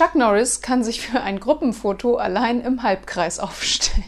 Chuck Norris kann sich für ein Gruppenfoto allein im Halbkreis aufstellen.